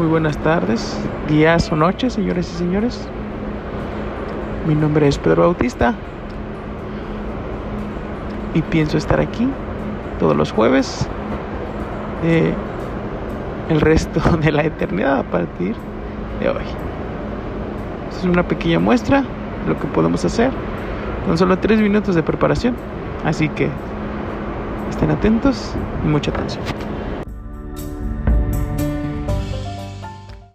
Muy buenas tardes, días o noches, señores y señores. Mi nombre es Pedro Bautista y pienso estar aquí todos los jueves de el resto de la eternidad a partir de hoy. es una pequeña muestra de lo que podemos hacer con solo tres minutos de preparación. Así que estén atentos y mucha atención.